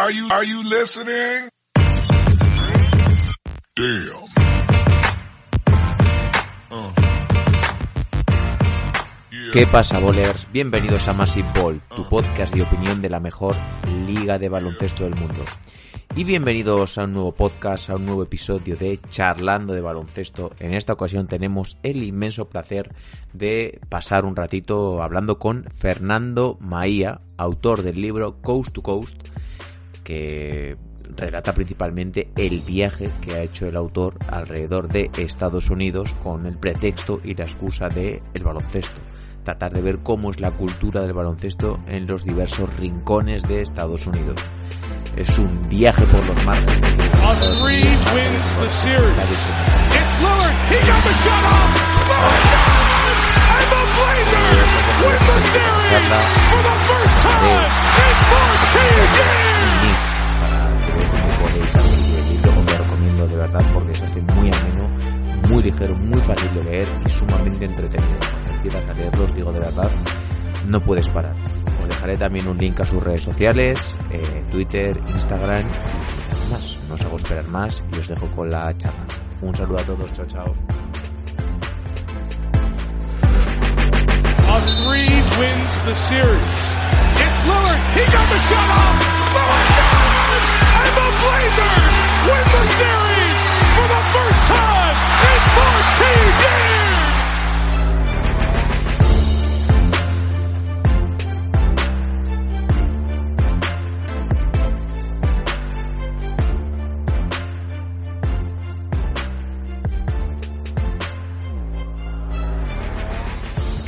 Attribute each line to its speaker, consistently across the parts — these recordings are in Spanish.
Speaker 1: Are you? Damn. Uh.
Speaker 2: ¿Qué pasa, bolers? Bienvenidos a Massive Ball, tu podcast de opinión de la mejor liga de baloncesto del mundo. Y bienvenidos a un nuevo podcast, a un nuevo episodio de Charlando de Baloncesto. En esta ocasión tenemos el inmenso placer de pasar un ratito hablando con Fernando Maía, autor del libro Coast to Coast, que relata principalmente el viaje que ha hecho el autor alrededor de Estados Unidos con el pretexto y la excusa de el baloncesto. Tratar de ver cómo es la cultura del baloncesto en los diversos rincones de Estados Unidos. Es un viaje por los mares.
Speaker 3: Blazers win the series for the first time in 14 years.
Speaker 2: De verdad porque se hace muy ameno, muy ligero, muy fácil de leer y sumamente entretenido. Empiezas a leerlo, os digo de verdad, no puedes parar. Os dejaré también un link a sus redes sociales, eh, Twitter, Instagram y nada más. No os hago esperar más y os dejo con la charla. Un saludo a todos, chao chao.
Speaker 3: Lillard. He got the shot off. Lillard does! And the Blazers win the series for the first time in 14 years.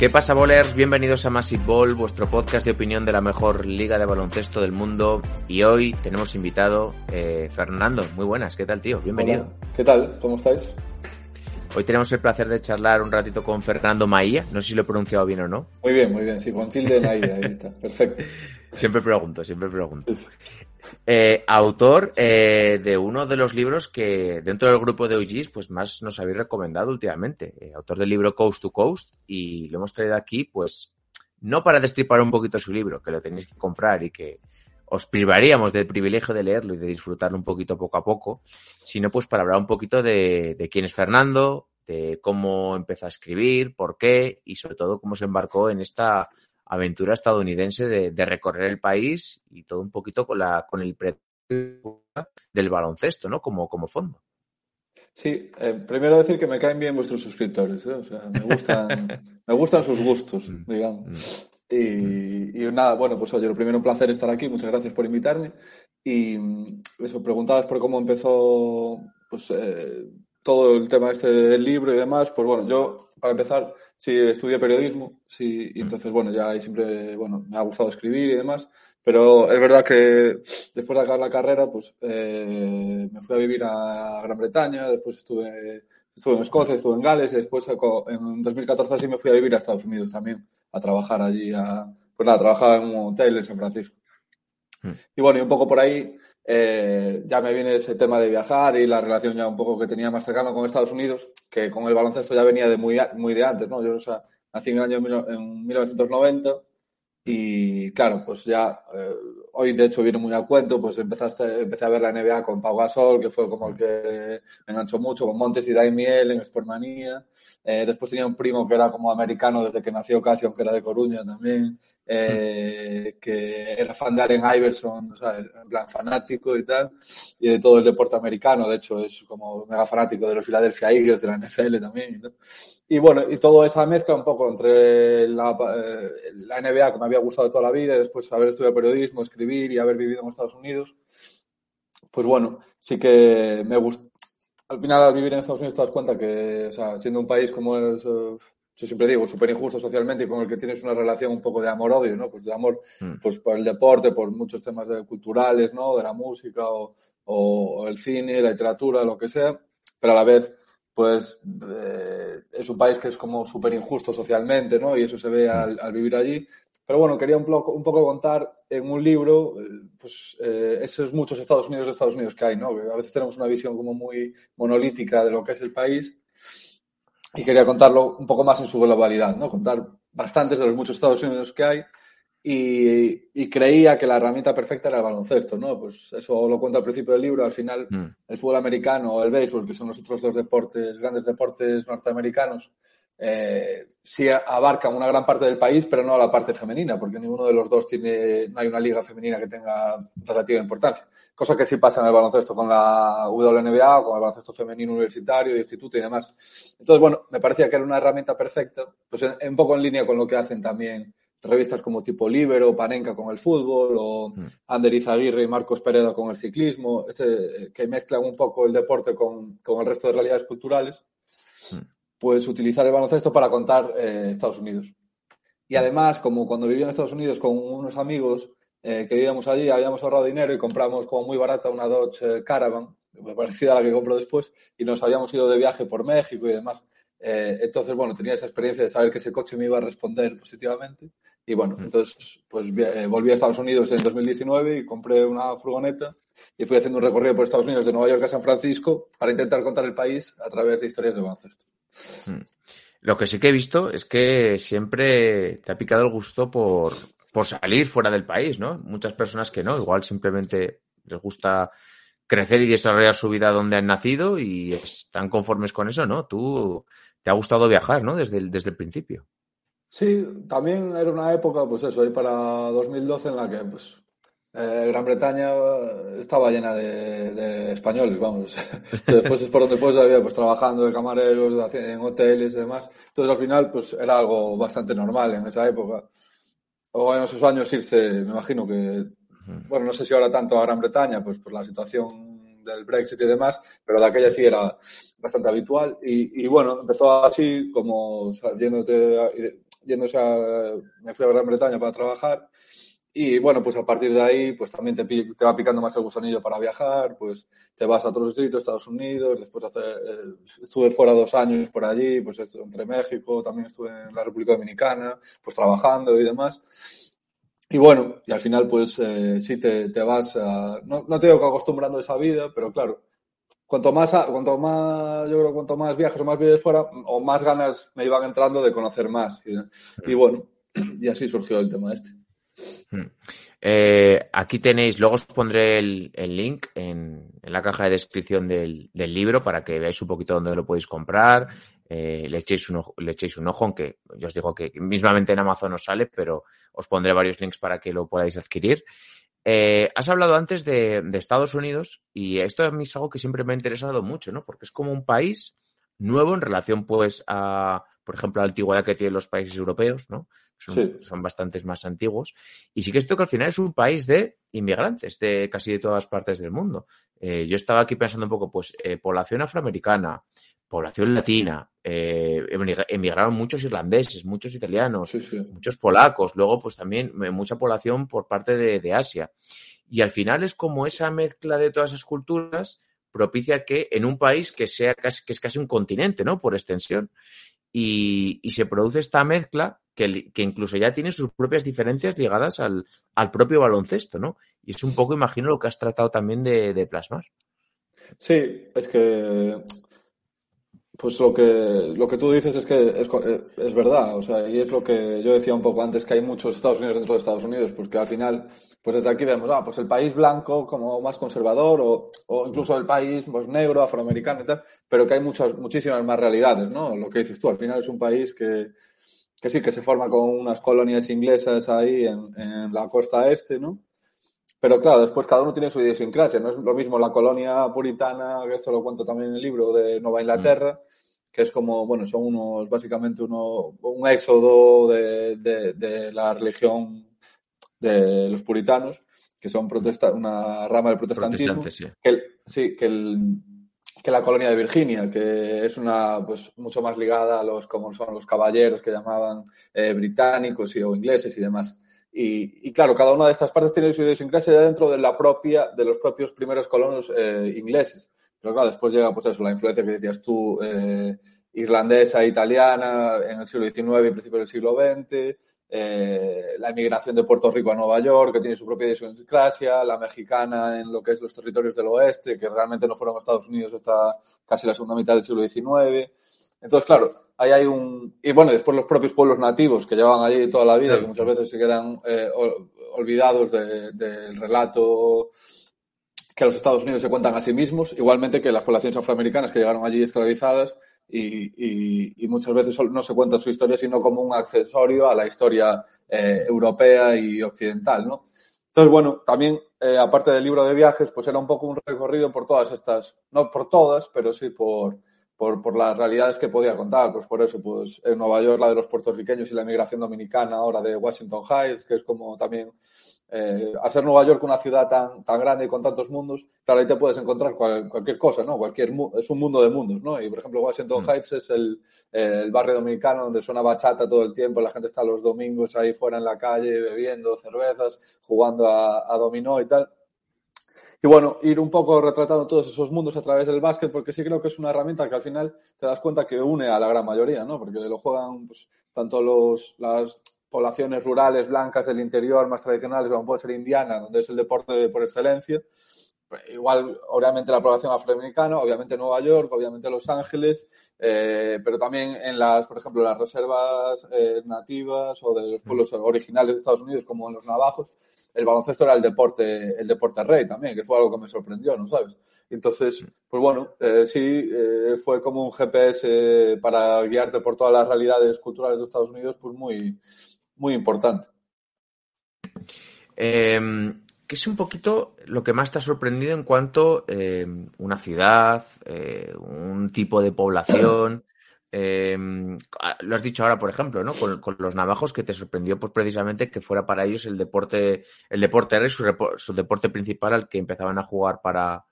Speaker 2: ¿Qué pasa, bolers? Bienvenidos a Massive Ball, vuestro podcast de opinión de la mejor liga de baloncesto del mundo. Y hoy tenemos invitado eh, Fernando. Muy buenas, ¿qué tal, tío? Bienvenido.
Speaker 4: Hola, ¿Qué tal? ¿Cómo estáis?
Speaker 2: Hoy tenemos el placer de charlar un ratito con Fernando Maía. No sé si lo he pronunciado bien o no.
Speaker 4: Muy bien, muy bien. Sí, con tilde en ahí, ahí está. Perfecto.
Speaker 2: Siempre pregunto, siempre pregunto. Eh, autor eh, de uno de los libros que dentro del grupo de OGs pues más nos habéis recomendado últimamente. Eh, autor del libro Coast to Coast y lo hemos traído aquí pues no para destripar un poquito su libro, que lo tenéis que comprar y que os privaríamos del privilegio de leerlo y de disfrutarlo un poquito poco a poco, sino pues para hablar un poquito de, de quién es Fernando, de cómo empezó a escribir, por qué y sobre todo cómo se embarcó en esta aventura estadounidense de, de recorrer el país y todo un poquito con la con el pre del baloncesto, ¿no? Como, como fondo.
Speaker 4: Sí, eh, primero decir que me caen bien vuestros suscriptores, ¿eh? o sea, me gustan, me gustan sus gustos, digamos. Y, y nada, bueno, pues oye, lo primero un placer estar aquí, muchas gracias por invitarme. Y mm, eso, preguntabas por cómo empezó pues eh, todo el tema este del libro y demás, pues bueno, yo para empezar sí estudié periodismo, sí, y entonces bueno, ya ahí siempre, bueno, me ha gustado escribir y demás, pero es verdad que después de acabar la carrera, pues eh, me fui a vivir a Gran Bretaña, después estuve, estuve en Escocia, estuve en Gales y después en 2014 así me fui a vivir a Estados Unidos también, a trabajar allí, a, pues nada, trabajaba en un hotel en San Francisco. Y bueno, y un poco por ahí eh, ya me viene ese tema de viajar y la relación ya un poco que tenía más cercana con Estados Unidos, que con el baloncesto ya venía de muy, muy de antes, ¿no? Yo, o sea, nací en el año en 1990 y claro, pues ya eh, hoy de hecho viene muy al cuento, pues empezaste, empecé a ver la NBA con Pau Gasol, que fue como el que me enganchó mucho, con Montes y Daimiel en Sportmanía. Eh, después tenía un primo que era como americano desde que nació casi, aunque era de Coruña también, eh, que era fan de Allen Iverson, o sea, en plan fanático y tal, y de todo el deporte americano, de hecho es como mega fanático de los Philadelphia Eagles, de la NFL también. ¿no? Y bueno, y toda esa mezcla un poco entre la, eh, la NBA que me había gustado toda la vida, y después haber estudiado periodismo, escribir y haber vivido en Estados Unidos, pues bueno, sí que me gusta. Al final, al vivir en Estados Unidos, te das cuenta que, o sea, siendo un país como es, eh, yo siempre digo, súper injusto socialmente y con el que tienes una relación un poco de amor-odio, ¿no? Pues de amor,
Speaker 2: Mm.
Speaker 4: pues por el deporte, por muchos temas de- culturales, ¿no? De la música o, o el cine, la literatura, lo que sea, pero a la vez, pues eh, es un país que es como súper injusto socialmente, ¿no? Y eso se ve al, al vivir allí. Pero bueno, quería un poco, un poco contar en un libro, eh, pues eh, esos muchos Estados Unidos de Estados Unidos que hay, ¿no? A veces tenemos una visión como muy monolítica de lo que es el país y quería contarlo un poco más en su globalidad, ¿no? Contar bastantes de los muchos Estados Unidos que hay y, creía que la herramienta perfecta era el baloncesto, ¿no? Pues eso lo cuento al principio del libro. Al final, mm. el fútbol americano o el béisbol, que son los otros dos deportes, grandes deportes norteamericanos, eh, sí abarcan una gran parte del país, pero no la parte femenina, porque ninguno de los dos tiene, no hay una liga femenina que tenga relativa importancia. Cosa que sí pasa en el baloncesto con la WNBA o con el baloncesto femenino universitario, de instituto y demás. Entonces, bueno, me parecía que era una herramienta perfecta, pues un poco en línea con lo que hacen también revistas como tipo Libero, Panenka con el fútbol, o mm. Ander Izaguirre y Marcos Pereda con el ciclismo, este, que mezclan un poco el deporte con, con el resto de realidades culturales, mm. Pues utilizar el baloncesto para contar eh, Estados Unidos. Y además, como cuando vivía en Estados Unidos con unos amigos eh, que vivíamos allí, habíamos ahorrado dinero y compramos como muy barata una Dodge Caravan, parecida a la que compro después, y nos habíamos ido de viaje por México y demás. Eh, entonces, bueno, tenía esa experiencia de saber que ese coche me iba a responder positivamente. Y bueno, entonces, pues eh, volví a Estados Unidos en 2019 y compré una furgoneta y fui haciendo un recorrido por Estados Unidos de Nueva York a San Francisco para intentar contar el país a través de historias de baloncesto.
Speaker 2: Mm. Lo que sí que he visto es que siempre te ha picado el gusto por, por salir fuera del país, ¿no? Muchas personas que no, igual simplemente les gusta crecer y desarrollar su vida donde han nacido y están conformes con eso, ¿no? Tú te ha gustado viajar, ¿no? Desde el, desde el principio.
Speaker 4: Sí, también era una época, pues eso, ahí para 2012 en la que, pues, eh, Gran Bretaña estaba llena de, españoles, vamos. Después es por donde fuese, había pues trabajando de camareros, en hoteles y demás. Entonces al final, pues era algo bastante normal en esa época. O en esos años irse, me imagino que, bueno, no sé si ahora tanto a Gran Bretaña, pues por la situación del Brexit y demás, pero de aquella sí era bastante habitual. Y, bueno, empezó así, como yéndose a, me fui a Gran Bretaña para trabajar. Y bueno, pues a partir de ahí, pues también te, te, va picando más el gusanillo para viajar, pues te vas a otros sitios, Estados Unidos, después hace, eh, estuve fuera dos años por allí, pues entre México, también estuve en la República Dominicana, pues trabajando y demás. Y bueno, y al final, pues eh, sí te, te vas a. No, no te digo que acostumbrando a esa vida, pero claro, cuanto más, cuanto más, yo creo, cuanto más viajes o más vives fuera, o más ganas me iban entrando de conocer más. Y, bueno, y así surgió el tema este.
Speaker 2: Hmm. Eh, aquí tenéis, luego os pondré el, link en, la caja de descripción del, libro para que veáis un poquito dónde lo podéis comprar, eh, le, echéis un ojo, aunque yo os digo que mismamente en Amazon os sale, pero os pondré varios links para que lo podáis adquirir. Eh, has hablado antes de, Estados Unidos y esto a mí es algo que siempre me ha interesado mucho, ¿no? Porque es como un país nuevo en relación, pues, a, por ejemplo, la antigüedad que tienen los países europeos, ¿no? Son, son bastantes más antiguos. Y sí que esto que al final es un país de inmigrantes de casi de todas partes del mundo. Eh, yo estaba aquí pensando un poco, pues, población afroamericana, población latina, eh, emigraron muchos irlandeses, muchos italianos, muchos polacos, luego pues también eh, mucha población por parte de, Asia. Y al final es como esa mezcla de todas esas culturas propicia que en un país que sea que es casi un continente, ¿no? Por extensión. Y, se produce esta mezcla que, incluso ya tiene sus propias diferencias ligadas al, propio baloncesto, ¿no? Y es un poco, imagino, lo que has tratado también de, de plasmar.
Speaker 4: Sí, es que pues lo que, lo que tú dices es que es, es, verdad, o sea, y es lo que yo decía un poco antes, que hay muchos Estados Unidos dentro de Estados Unidos, porque al final, pues desde aquí vemos, ah, pues el país blanco como más conservador, o, o incluso el país pues, negro, afroamericano y tal, pero que hay muchas, muchísimas más realidades, ¿no? Lo que dices tú, al final es un país que, que sí, que se forma con unas colonias inglesas ahí en, en la costa este, ¿no? Pero claro, después cada uno tiene su idiosincrasia. No es lo mismo la colonia puritana, que esto lo cuento también en el libro, de Nueva Inglaterra, que es como, bueno, son unos, básicamente uno, un éxodo de, de, la religión de los puritanos, que son protesta una rama del protestantismo. Sí, que, sí que, el, que la colonia de Virginia, que es una, pues, mucho más ligada a los, como son los caballeros que llamaban eh, británicos y, o ingleses y demás. Y, claro, cada una de estas partes tiene su idiosincrasia dentro de la propia, de los propios primeros colonos eh, ingleses. Pero claro, después llega pues eso, la influencia que decías tú, eh, irlandesa, italiana, en el siglo XIX y principios del siglo XX, eh, la emigración de Puerto Rico a Nueva York, que tiene su propia idiosincrasia, la mexicana en lo que es los territorios del oeste, que realmente no fueron Estados Unidos hasta casi la segunda mitad del siglo XIX. Entonces, claro, ahí hay un... Y bueno, después los propios pueblos nativos que llevan allí toda la vida, que muchas veces se quedan eh, olvidados del de, relato que los Estados Unidos se cuentan a sí mismos, igualmente que las poblaciones afroamericanas que llegaron allí esclavizadas y, y, y muchas veces no se cuenta su historia sino como un accesorio a la historia eh, europea y occidental, ¿no? Entonces, bueno, también, eh, aparte del libro de viajes, pues era un poco un recorrido por todas estas, no por todas, pero sí por, por, por, las realidades que podía contar. Pues por eso, pues en Nueva York la de los puertorriqueños y la migración dominicana, ahora de Washington Heights, que es como también eh, hacer Nueva York una ciudad tan, tan grande y con tantos mundos, claro, ahí te puedes encontrar cual, cualquier cosa, ¿no? Cualquier, es un mundo de mundos, ¿no? Y, por ejemplo, Washington mm. Heights es el, el, barrio dominicano donde suena bachata todo el tiempo, la gente está los domingos ahí fuera en la calle bebiendo cervezas, jugando a, a dominó y tal. Y bueno, ir un poco retratando todos esos mundos a través del básquet, porque sí creo que es una herramienta que al final te das cuenta que une a la gran mayoría, ¿no? Porque lo juegan pues, tanto los, las, poblaciones rurales blancas del interior más tradicionales, como puede ser Indiana, donde es el deporte por excelencia. Igual, obviamente, la población afroamericana, obviamente Nueva York, obviamente Los Ángeles, eh, pero también en las, por ejemplo, las reservas eh, nativas o de los pueblos originales de Estados Unidos, como en los navajos, el baloncesto era el deporte, el deporte rey también, que fue algo que me sorprendió, ¿no sabes? Entonces, pues bueno, eh, sí, eh, fue como un GPS para guiarte por todas las realidades culturales de Estados Unidos, pues muy, muy importante.
Speaker 2: Eh, ¿Qué es un poquito lo que más te ha sorprendido en cuanto eh, una ciudad, eh, un tipo de población? Eh, lo has dicho ahora, por ejemplo, ¿no? Con, con, los navajos que te sorprendió pues precisamente que fuera para ellos el deporte, el deporte era su, su deporte principal al que empezaban a jugar para,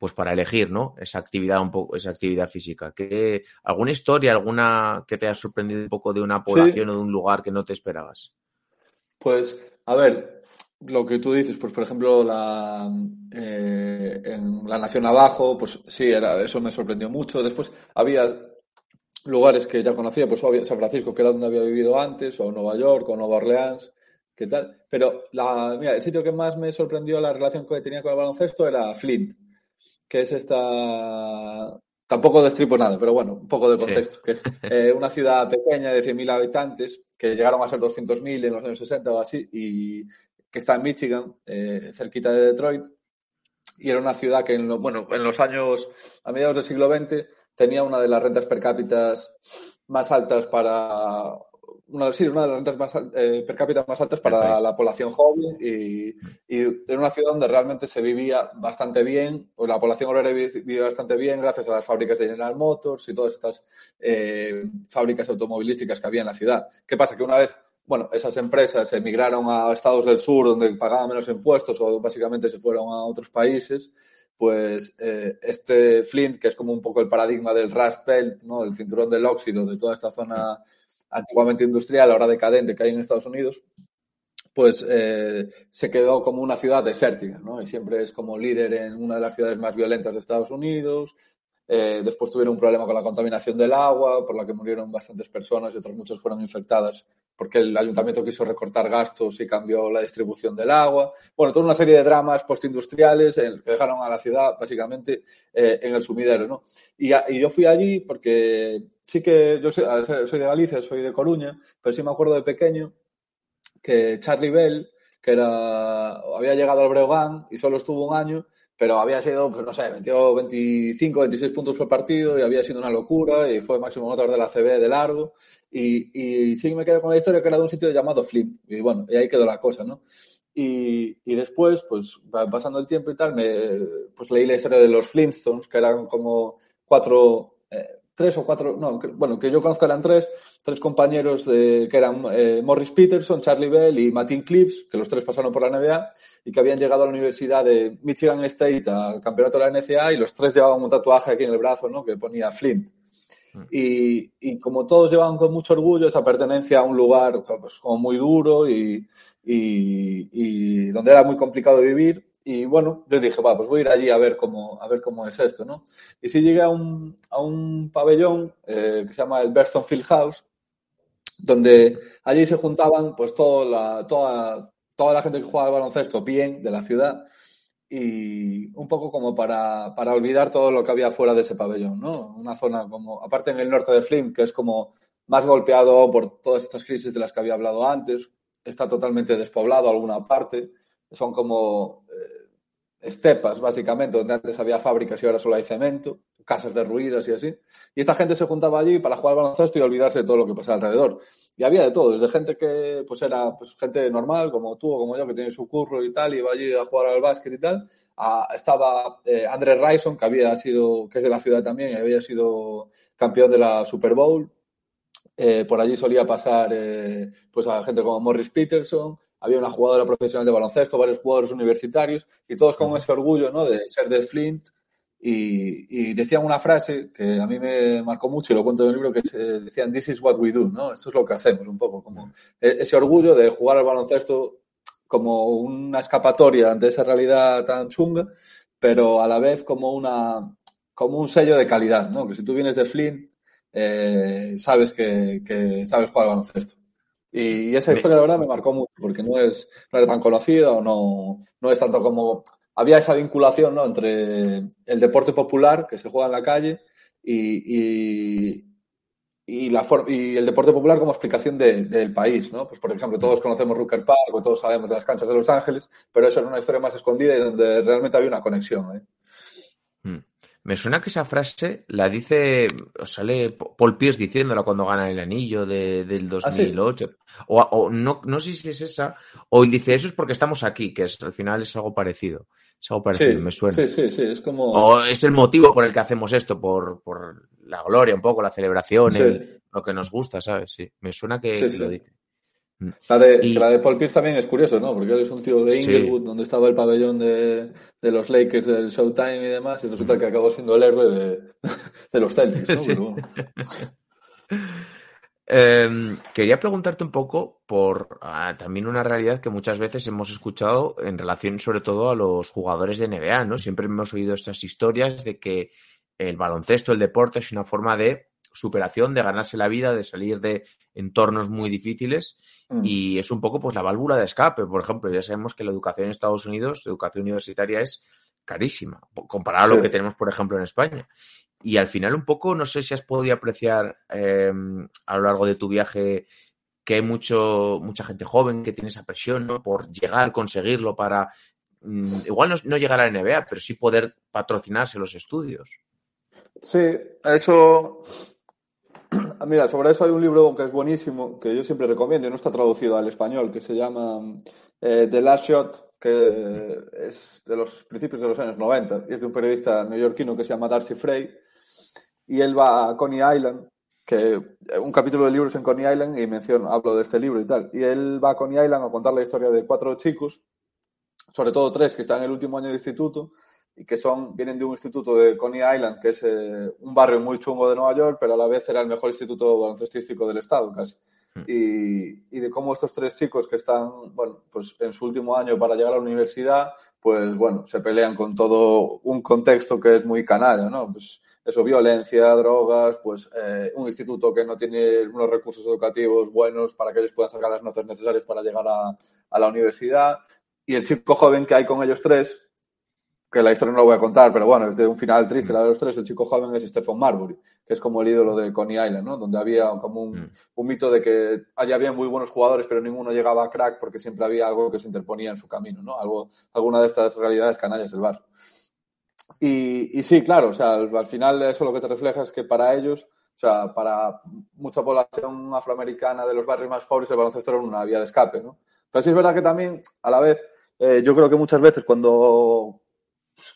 Speaker 2: pues para elegir, ¿no? Esa actividad un poco, esa actividad física. ¿Qué, ¿Alguna historia, alguna que te haya sorprendido un poco de una población sí. o de un lugar que no te esperabas?
Speaker 4: Pues, a ver, lo que tú dices, pues por ejemplo, la, eh, en la Nación Abajo, pues sí, era, eso me sorprendió mucho. Después había lugares que ya conocía, pues San Francisco, que era donde había vivido antes, o Nueva York, o Nueva Orleans, ¿qué tal? Pero la, mira, el sitio que más me sorprendió la relación que tenía con el baloncesto era Flint que es esta. Tampoco destripo nada, pero bueno, un poco de contexto. Sí. Que es eh, una ciudad pequeña de 100.000 habitantes que llegaron a ser 200.000 en los años 60 o así, y que está en Michigan, eh, cerquita de Detroit. Y era una ciudad que, en lo, bueno, en los años, a mediados del siglo XX, tenía una de las rentas per cápita más altas para una, sí, una de las rentas más, eh, per cápita más altas para la población joven y, y, en una ciudad donde realmente se vivía bastante bien, o la población obrera vivía bastante bien gracias a las fábricas de General Motors y todas estas eh, fábricas automovilísticas que había en la ciudad. ¿Qué pasa? Que una vez, bueno, esas empresas emigraron a estados del sur donde pagaban menos impuestos o básicamente se fueron a otros países, pues eh, este Flint, que es como un poco el paradigma del Rust Belt, ¿no? el cinturón del óxido de toda esta zona antiguamente industrial, ahora decadente que hay en Estados Unidos, pues eh, se quedó como una ciudad desértica, ¿no? Y siempre es como líder en una de las ciudades más violentas de Estados Unidos. Eh, después tuvieron un problema con la contaminación del agua, por la que murieron bastantes personas y otras muchas fueron infectadas porque el ayuntamiento quiso recortar gastos y cambió la distribución del agua. Bueno, toda una serie de dramas postindustriales que dejaron a la ciudad básicamente eh, en el sumidero, ¿no? Y, y, yo fui allí porque sí que yo soy, de Galicia, soy de Coruña, pero sí me acuerdo de pequeño que Charlie Bell, que había llegado al Breogán y solo estuvo un año, pero había sido, pues no sé, metió 25, 26 puntos por partido y había sido una locura y fue máximo anotador de la CB de largo. Y, y sí me quedo con la historia que era de un sitio llamado Flint. Y bueno, y ahí quedó la cosa, ¿no? Y, y, después, pues pasando el tiempo y tal, me, pues leí la historia de los Flintstones, que eran como cuatro, eh, tres o cuatro, no, que, bueno, que yo conozco eran tres, tres compañeros de, que eran eh, Morris Peterson, Charlie Bell y Martin Cliffs, que los tres pasaron por la NBA y que habían llegado a la Universidad de Michigan State al campeonato de la NCAA y los tres llevaban un tatuaje aquí en el brazo, ¿no? Que ponía Flint. Y, y, como todos llevaban con mucho orgullo esa pertenencia a un lugar pues, como muy duro y, y, y, donde era muy complicado vivir. Y bueno, yo dije, va, pues voy a ir allí a ver cómo, a ver cómo es esto, ¿no? Y sí llegué a un, a un pabellón eh, que se llama el Berston Field House, donde allí se juntaban pues toda la, toda, toda la gente que jugaba al baloncesto bien de la ciudad y un poco como para, para, olvidar todo lo que había fuera de ese pabellón, ¿no? Una zona como, aparte en el norte de Flint, que es como más golpeado por todas estas crisis de las que había hablado antes, está totalmente despoblado alguna parte, son como eh, estepas, básicamente, donde antes había fábricas y ahora solo hay cemento, casas derruidas y así. Y esta gente se juntaba allí para jugar baloncesto y olvidarse de todo lo que pasaba alrededor. Y había de todo, desde gente que pues era pues, gente normal, como tú o como yo, que tiene su curro y tal, y iba allí a jugar al básquet y tal. estaba eh, Andrés que había sido, que es de la ciudad también, y había sido campeón de la Super Bowl. Eh, por allí solía pasar eh, pues a gente como Morris Peterson, había una jugadora profesional de baloncesto, varios jugadores universitarios, y todos con ese orgullo ¿no? de ser de Flint y, decían una frase que a mí me marcó mucho y lo cuento en el libro, que decían, this is what we do, ¿no? Esto es lo que hacemos, un poco, como e, ese orgullo de jugar al baloncesto como una escapatoria ante esa realidad tan chunga, pero a la vez como una como un sello de calidad, ¿no? Que si tú vienes de Flint, eh, sabes que, que, sabes jugar al baloncesto. Y, esa historia, la verdad, me marcó mucho, porque no es, no es tan conocida o no, no es tanto como había esa vinculación ¿no? entre el deporte popular que se juega en la calle y, y, la y el deporte popular como explicación del país. ¿no? Pues, por ejemplo, todos conocemos Rucker Park o todos sabemos de las canchas de Los Ángeles, pero eso era una historia más escondida y donde realmente había una conexión. ¿eh?
Speaker 2: Hmm. Me suena que esa frase la dice, o sale Paul Pierce diciéndola cuando gana el anillo de, del 2008. ¿Ah, o, o, no, no sé si es esa, o dice eso es porque estamos aquí, que es, al final es algo parecido. Es algo parecido,
Speaker 4: sí,
Speaker 2: me suena.
Speaker 4: Sí, sí, sí, es como.
Speaker 2: O es el motivo por el que hacemos esto, por, por la gloria, un poco, la celebración, sí. el, lo que nos gusta, ¿sabes? Sí, me suena que, que lo dice.
Speaker 4: La de, y... la de Paul Pierce también es curioso, ¿no? Porque él es un tío de Inglewood, sí. donde estaba el pabellón de, de, los Lakers del Showtime y demás, y resulta que acabó siendo el héroe de, de los Celtics, ¿no? Sí. Bueno.
Speaker 2: eh, quería preguntarte un poco por ah, también una realidad que muchas veces hemos escuchado en relación sobre todo a los jugadores de NBA, ¿no? Siempre hemos oído estas historias de que el baloncesto, el deporte, es una forma de superación, de ganarse la vida, de salir de entornos muy difíciles mm. y es un poco pues la válvula de escape. Por ejemplo, ya sabemos que la educación en Estados Unidos, la educación universitaria es carísima, comparada sí. a lo que tenemos, por ejemplo, en España. Y al final un poco, no sé si has podido apreciar eh, a lo largo de tu viaje que hay mucho, mucha gente joven que tiene esa presión ¿no? por llegar, conseguirlo para, mm, igual no, no llegar a la NBA, pero sí poder patrocinarse los estudios.
Speaker 4: Sí, eso Mira, sobre eso hay un libro que es buenísimo, que yo siempre recomiendo, y no está traducido al español, que se llama eh, The Last Shot, que es de los principios de los años 90, y es de un periodista neoyorquino que se llama Darcy Frey, y él va a Coney Island, que un capítulo del libro es en Coney Island, y hablo de este libro y tal, y él va a Coney Island a contar la historia de cuatro chicos, sobre todo tres que están en el último año de instituto, y que son, vienen de un instituto de Coney Island, que es eh, un barrio muy chungo de Nueva York, pero a la vez era el mejor instituto baloncestístico del estado casi. Mm. Y, y, de cómo estos tres chicos que están, bueno, pues en su último año para llegar a la universidad, pues bueno, se pelean con todo un contexto que es muy canalla, ¿no? Pues eso, violencia, drogas, pues eh, un instituto que no tiene unos recursos educativos buenos para que ellos puedan sacar las notas necesarias para llegar a, a la universidad. Y el chico joven que hay con ellos tres, que la historia no la voy a contar, pero bueno, es de un final triste, la de los tres, el chico joven es Stephen Marbury, que es como el ídolo de Coney Island, ¿no? Donde había como un, mm. un mito de que allá había muy buenos jugadores, pero ninguno llegaba a crack porque siempre había algo que se interponía en su camino, ¿no? Algo, alguna de estas realidades canallas del bar. Y, y sí, claro, o sea, al, al, final eso lo que te refleja es que para ellos, o sea, para mucha población afroamericana de los barrios más pobres, el baloncesto era una vía de escape, ¿no? Pero sí es verdad que también, a la vez, eh, yo creo que muchas veces cuando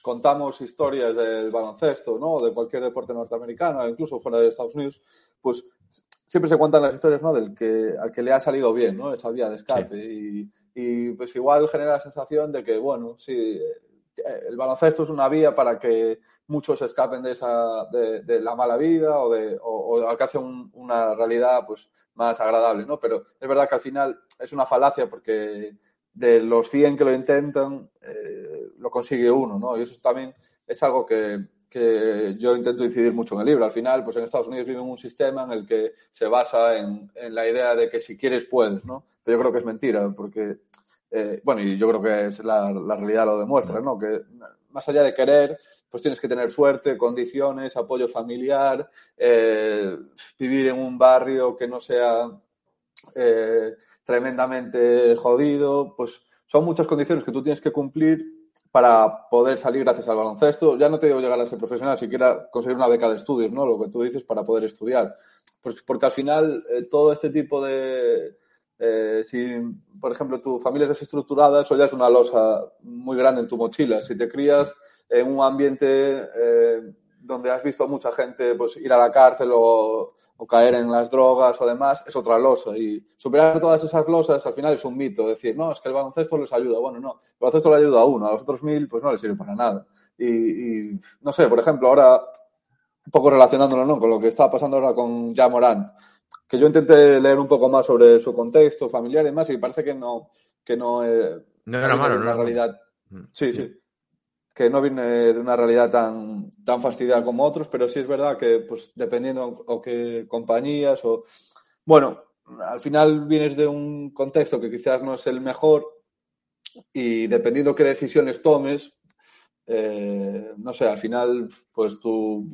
Speaker 4: contamos historias del baloncesto, ¿no? De cualquier deporte norteamericano, incluso fuera de Estados Unidos, pues siempre se cuentan las historias, ¿no? Del que, al que le ha salido bien, ¿no? Esa vía de escape. Sí. Y, y, pues igual genera la sensación de que, bueno, sí, el baloncesto es una vía para que muchos escapen de esa, de, de la mala vida o de, o, o alcancen un, una realidad, pues, más agradable, ¿no? Pero es verdad que al final es una falacia porque de los 100 que lo intentan, eh, lo consigue uno, ¿no? Y eso también es algo que, que, yo intento incidir mucho en el libro. Al final, pues en Estados Unidos viven un sistema en el que se basa en, en, la idea de que si quieres puedes, ¿no? Pero yo creo que es mentira, porque eh, bueno, y yo creo que es la, la realidad lo demuestra, ¿no? Que más allá de querer, pues tienes que tener suerte, condiciones, apoyo familiar, eh, vivir en un barrio que no sea eh, tremendamente jodido, pues son muchas condiciones que tú tienes que cumplir para poder salir gracias al baloncesto. Ya no te digo llegar a ser profesional, siquiera conseguir una beca de estudios, ¿no? Lo que tú dices para poder estudiar. Pues, porque al final eh, todo este tipo de... Eh, si, por ejemplo, tu familia es desestructurada, eso ya es una losa muy grande en tu mochila. Si te crías en un ambiente eh, donde has visto a mucha gente pues, ir a la cárcel o, o, caer en las drogas o demás, es otra losa. Y superar todas esas losas al final es un mito. Decir, no, es que el baloncesto les ayuda. Bueno, no, el baloncesto le ayuda a uno, a los otros mil pues no les sirve para nada. Y, y no sé, por ejemplo, ahora, un poco relacionándolo ¿no? con lo que está pasando ahora con Ja Morant, que yo intenté leer un poco más sobre su contexto familiar y demás, y parece que no, que no, eh,
Speaker 2: no era malo, no
Speaker 4: era realidad. Sí, sí, sí que no viene de una realidad tan, tan fastidiada como otros, pero sí es verdad que, pues, dependiendo o qué compañías o... Bueno, al final vienes de un contexto que quizás no es el mejor y dependiendo qué decisiones tomes, eh, no sé, al final, pues tu,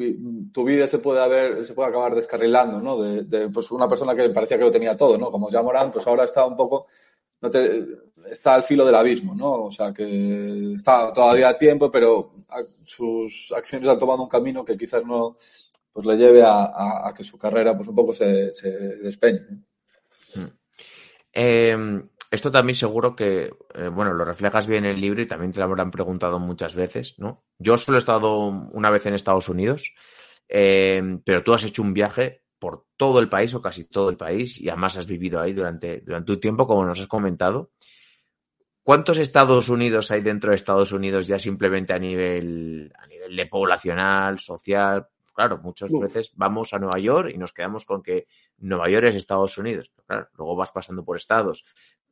Speaker 4: tu, vida se puede haber, se puede acabar descarrilando, ¿no? De, de, pues una persona que parecía que lo tenía todo, ¿no? Como ya Morán, pues ahora está un poco no te, está al filo del abismo, ¿no? O sea, que está todavía a tiempo, pero sus acciones han tomado un camino que quizás no pues le lleve a, que su carrera pues un poco se, despeñe.
Speaker 2: Eh, esto también seguro que, eh, bueno, lo reflejas bien en el libro y también te lo habrán preguntado muchas veces, ¿no? Yo solo he estado una vez en Estados Unidos, eh, pero tú has hecho un viaje por todo el país o casi todo el país y además has vivido ahí durante, durante un tiempo, como nos has comentado. ¿Cuántos Estados Unidos hay dentro de Estados Unidos ya simplemente a nivel, a nivel de poblacional, social? Claro, muchas veces vamos a Nueva York y nos quedamos con que Nueva York es Estados Unidos. Pero claro, luego vas pasando por estados,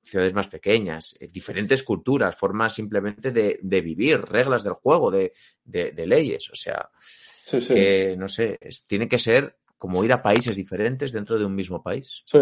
Speaker 2: ciudades más pequeñas, eh, diferentes culturas, formas simplemente de, de vivir, reglas del juego, de, de, de leyes. O sea,
Speaker 4: Sí, sí.
Speaker 2: que no sé, es- tiene que ser como ir a países diferentes dentro de un mismo país.
Speaker 4: Sí,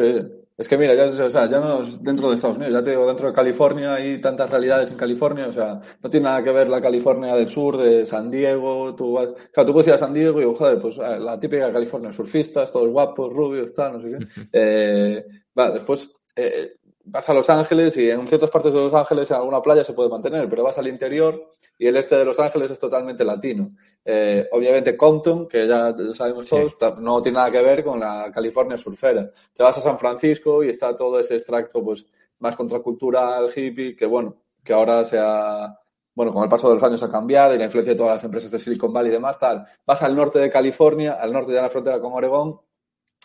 Speaker 4: es que mira, ya, o sea, ya no es dentro de Estados Unidos, ya te digo, dentro de California hay tantas realidades en California, o sea, no tiene nada que ver la California del sur, de San Diego, tú vas, claro, tú puedes ir a San Diego y, joder, pues eh, la típica California, surfistas, todos guapos, rubios, tal, no sé qué. Eh, va, después eh, vas a Los Ángeles y en ciertas partes de Los Ángeles en alguna playa se puede mantener, pero vas al interior y el este de Los Ángeles es totalmente latino. Eh, obviamente Compton, que ya sabemos todos,
Speaker 2: Sí.
Speaker 4: no tiene nada que ver con la California surfera. Te vas a San Francisco y está todo ese extracto pues más contracultural, hippie, que bueno, que ahora se ha, bueno, con el paso de los años ha cambiado y la influencia de todas las empresas de Silicon Valley y demás, tal. Vas al norte de California, al norte de la frontera con Oregón,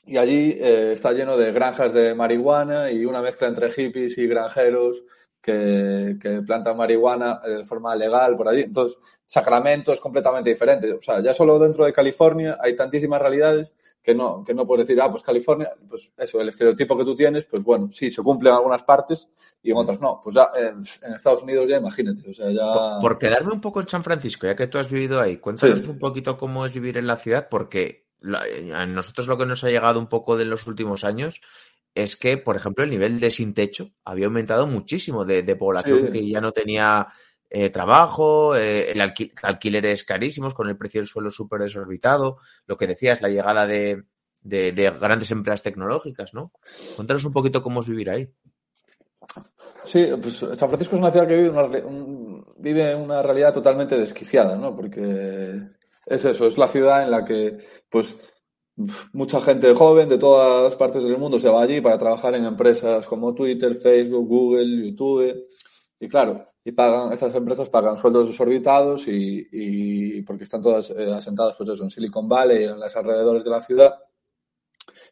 Speaker 4: y allí eh, está lleno de granjas de marihuana y una mezcla entre hippies y granjeros que, que plantan marihuana eh, de forma legal por allí. Entonces, Sacramento es completamente diferente. O sea, ya solo dentro de California hay tantísimas realidades que no, que no puedes decir, ah, pues California, pues eso, el estereotipo que tú tienes, pues bueno, sí, se cumple en algunas partes y en otras no. Pues ya en, en Estados Unidos ya imagínate, o sea, ya...
Speaker 2: Por, por quedarme un poco en San Francisco, ya que tú has vivido ahí, cuéntanos
Speaker 4: Sí.
Speaker 2: un poquito cómo es vivir en la ciudad, porque la- a nosotros lo que nos ha llegado un poco de los últimos años es que, por ejemplo, el nivel de sin techo había aumentado muchísimo de, de población
Speaker 4: Sí.
Speaker 2: que ya no tenía eh, trabajo, eh, el alqui- alquileres carísimos, con el precio del suelo súper desorbitado, lo que decías, la llegada de, de- de grandes empresas tecnológicas, ¿no? Cuéntanos un poquito cómo es vivir ahí.
Speaker 4: Sí, pues San Francisco es una ciudad que vive una, un- vive una realidad totalmente desquiciada, ¿no? Porque es eso, es la ciudad en la que, pues, mucha gente joven de todas partes del mundo se va allí para trabajar en empresas como Twitter, Facebook, Google, YouTube. Y claro, y pagan, estas empresas pagan sueldos desorbitados y, y porque están todas eh, asentadas, pues eso, en Silicon Valley, en los alrededores de la ciudad.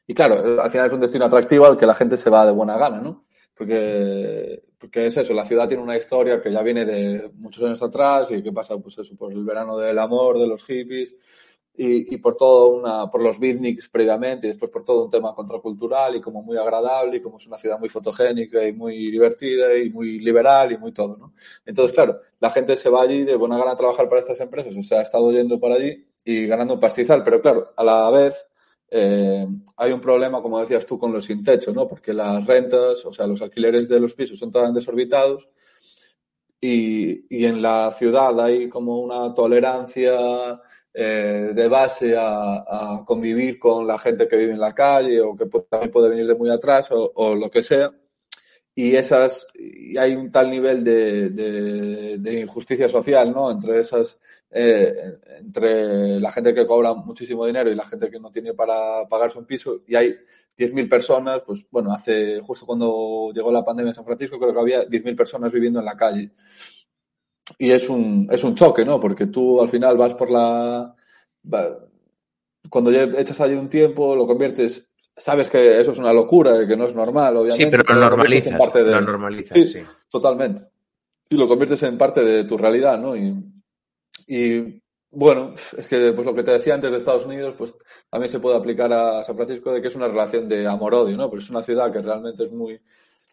Speaker 4: Y claro, al final es un destino atractivo al que la gente se va de buena gana, ¿no? Porque, porque es eso, la ciudad tiene una historia que ya viene de muchos años atrás y que pasa, pues eso, por el verano del amor, de los hippies y, y por todo una, por los beatniks previamente y después por todo un tema contracultural y como muy agradable y como es una ciudad muy fotogénica y muy divertida y muy liberal y muy todo, ¿no? Entonces, claro, la gente se va allí de buena gana a trabajar para estas empresas, o sea, ha estado yendo por allí y ganando un pastizal, pero claro, a la vez eh, hay un problema, como decías tú, con los sin techo, ¿no? Porque las rentas, o sea, los alquileres de los pisos son tan desorbitados y, y en la ciudad hay como una tolerancia eh, de base a, a, convivir con la gente que vive en la calle o que también puede venir de muy atrás o, o lo que sea y esas y hay un tal nivel de, injusticia social no entre esas eh, entre la gente que cobra muchísimo dinero y la gente que no tiene para pagarse un piso y hay 10.000 personas pues bueno hace justo cuando llegó la pandemia en San Francisco creo que había 10.000 personas viviendo en la calle. Y es un es un choque no porque tú al final vas por la cuando echas allí un tiempo lo conviertes sabes que eso es una locura, que no es normal, obviamente.
Speaker 2: Sí, pero lo normalizas, parte de... lo normalizas, sí, sí,
Speaker 4: Totalmente. Y lo conviertes en parte de tu realidad, ¿no? Y, y bueno, es que pues lo que te decía antes de Estados Unidos, pues también se puede aplicar a San Francisco de que es una relación de amor-odio, ¿no? Pero es una ciudad que realmente es muy,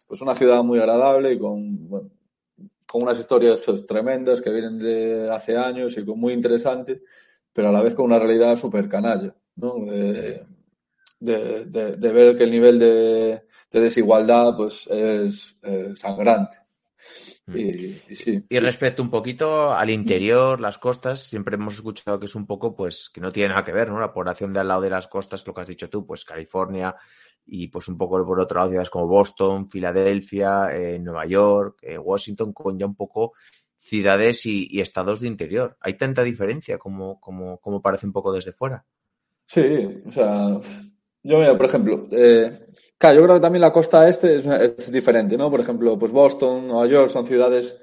Speaker 4: pues una ciudad muy agradable y con, bueno, con unas historias pues, tremendas que vienen de hace años y con muy interesante, pero a la vez con una realidad súper canalla, ¿no? De, de, de, de, ver que el nivel de, de desigualdad pues es, es sangrante. Y, y, sí.
Speaker 2: y, respecto un poquito al interior, las costas, siempre hemos escuchado que es un poco, pues, que no tiene nada que ver, ¿no? La población de al lado de las costas, lo que has dicho tú, pues California y pues un poco por otro lado ciudades como Boston, Filadelfia, eh, Nueva York, eh, Washington, con ya un poco ciudades y, y, estados de interior. ¿Hay tanta diferencia como, como, como parece un poco desde fuera?
Speaker 4: Sí, o sea, yo, mira, por ejemplo, eh, claro, yo creo que también la costa este es, diferente, ¿no? Por ejemplo, pues Boston, Nueva York son ciudades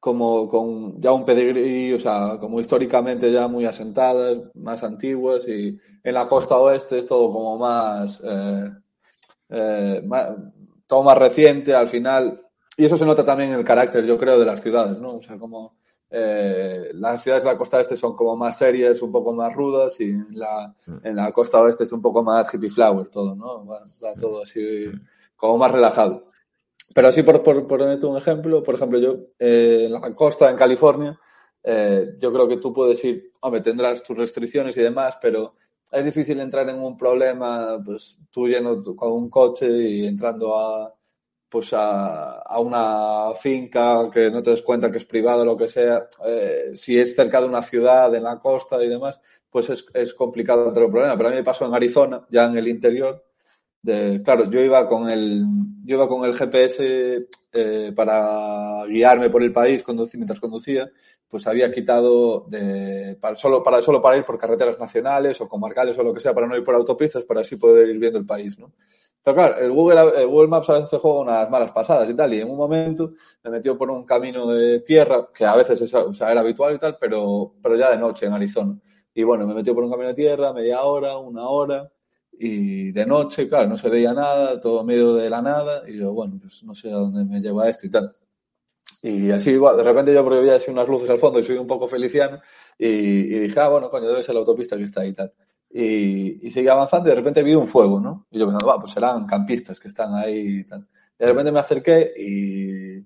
Speaker 4: como con ya un pedigrí, o sea, como históricamente ya muy asentadas, más antiguas, y en la costa oeste es todo como más, eh, eh, todo más reciente al final, y eso se nota también en el carácter, yo creo, de las ciudades, ¿no? O sea, como eh, las ciudades de la costa este son como más serias, un poco más rudas, y en la, en la costa oeste es un poco más hippie flower todo, ¿no? Va, va todo así como más relajado. Pero así, por, por, por ponerte un ejemplo, por ejemplo, yo eh, en la costa, en California, eh, yo creo que tú puedes ir, hombre, tendrás tus restricciones y demás, pero es difícil entrar en un problema, pues tú yendo con un coche y entrando a, pues a, a, una finca que no te des cuenta que es privado o lo que sea, eh, si es cerca de una ciudad, en la costa y demás, pues es, es complicado entrar un problema. Pero a mí me pasó en Arizona, ya en el interior. De, claro, yo iba con el, yo iba con el GPS eh, para guiarme por el país conducí, mientras conducía, pues había quitado de, para, solo, para, solo para ir por carreteras nacionales o comarcales o lo que sea, para no ir por autopistas, para así poder ir viendo el país, ¿no? Pero claro, el Google, Google Maps a veces te juega unas malas pasadas y tal, y en un momento me metió por un camino de tierra, que a veces es, o sea, era habitual y tal, pero, pero ya de noche en Arizona. Y bueno, me metió por un camino de tierra, media hora, una hora, y de noche, claro, no se veía nada, todo medio de la nada, y yo, bueno, pues no sé a dónde me lleva esto y tal. Y así, igual, de repente yo porque veía así unas luces al fondo y soy un poco feliciano, y, y dije, ah, bueno, coño, debe ser la autopista que está ahí y tal. Y, y seguí avanzando y de repente vi un fuego, ¿no? Y yo pensando, va, pues serán campistas que están ahí y tal. Y de repente me acerqué y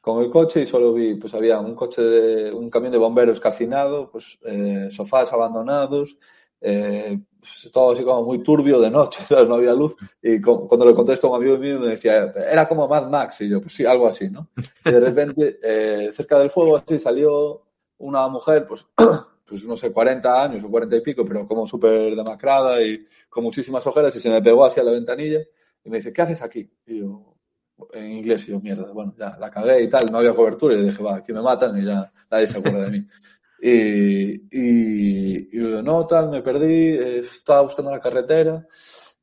Speaker 4: con el coche y solo vi, pues había un coche de, un camión de bomberos calcinado, pues eh, sofás abandonados, eh, todo así como muy turbio de noche, no había luz. Y cuando le contesto a un amigo mío me decía, era como Mad Max, y yo, pues sí, algo así, ¿no? Y de repente, eh, cerca del fuego, así salió una mujer, pues pues no sé, 40 años o 40 y pico, pero como súper demacrada y con muchísimas ojeras y se me pegó hacia la ventanilla y me dice, ¿qué haces aquí? Y yo, en inglés, y yo, mierda, bueno, ya la cagué y tal, no había cobertura y dije, va, aquí me matan y ya nadie se acuerda de mí. e, e, e no, tal, me perdí, eh, estaba buscando na carretera,